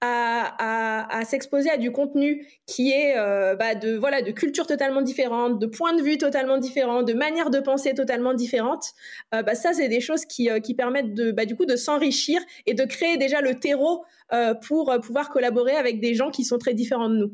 à, s'exposer à du contenu qui est euh, bah, de voilà de culture totalement différente, de points de vue totalement différents, de manière de penser totalement différentes. Euh, bah, ça, c'est des choses qui, euh, qui permettent de bah, du coup de s'enrichir et de créer déjà le terreau pour pouvoir collaborer avec des gens qui sont très différents de nous.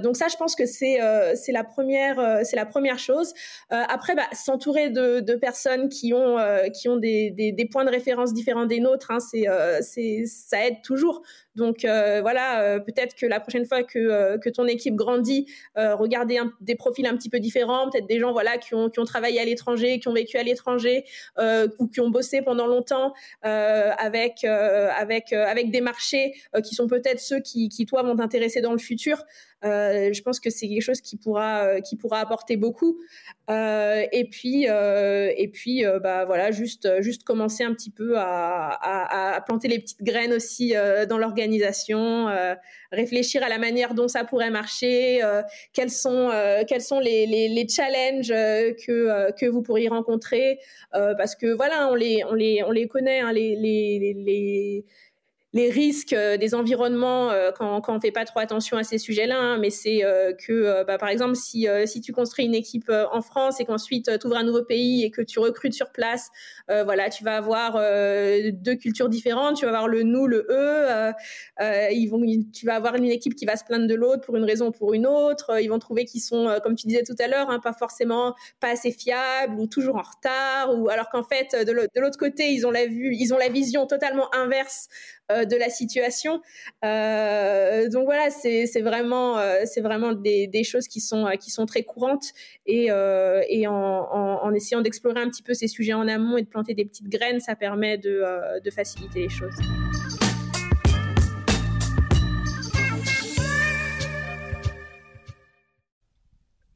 Donc ça, je pense que c'est c'est la première c'est la première chose. après, bah, s'entourer de, personnes qui ont qui ont des, des, des, points de référence différents des nôtres, hein, c'est c'est ça aide toujours. Donc voilà, peut-être que la prochaine fois que, que ton équipe grandit, regardez des profils un petit peu différents, peut-être des gens voilà qui ont, qui ont travaillé à l'étranger, qui ont vécu à l'étranger ou qui ont bossé pendant longtemps avec avec avec des marchés qui sont peut-être ceux qui, qui toi vont t'intéresser dans le futur. Euh, je pense que c'est quelque chose qui pourra, euh, qui pourra apporter beaucoup. Euh, et puis, et puis bah, voilà, juste, juste commencer un petit peu à, à, planter les petites graines aussi dans l'organisation, réfléchir à la manière dont ça pourrait marcher, quels sont, quels sont les, les, les challenges que, que vous pourriez rencontrer, parce que voilà, on les, on les, on les connaît, hein, les, les, les les risques euh, des environnements euh, quand, quand on fait pas trop attention à ces sujets-là. Hein, mais c'est euh, que, bah, par exemple, si, si tu construis une équipe en France et qu'ensuite tu ouvres un nouveau pays et que tu recrutes sur place, voilà, tu vas avoir deux cultures différentes. Tu vas avoir le nous, le eux. ils vont, tu vas avoir une équipe qui va se plaindre de l'autre pour une raison ou pour une autre. Ils vont trouver qu'ils sont, comme tu disais tout à l'heure, hein, pas forcément pas assez fiables ou toujours en retard. Ou alors qu'en fait, de l'autre côté, ils ont la vue, ils ont la vision totalement inverse de la situation. Euh, donc voilà, c'est vraiment, euh, c'est vraiment des, des, choses qui sont, qui sont très courantes et, en, essayant d'explorer un petit peu ces sujets en amont et de planter des petites graines, ça permet de faciliter les choses.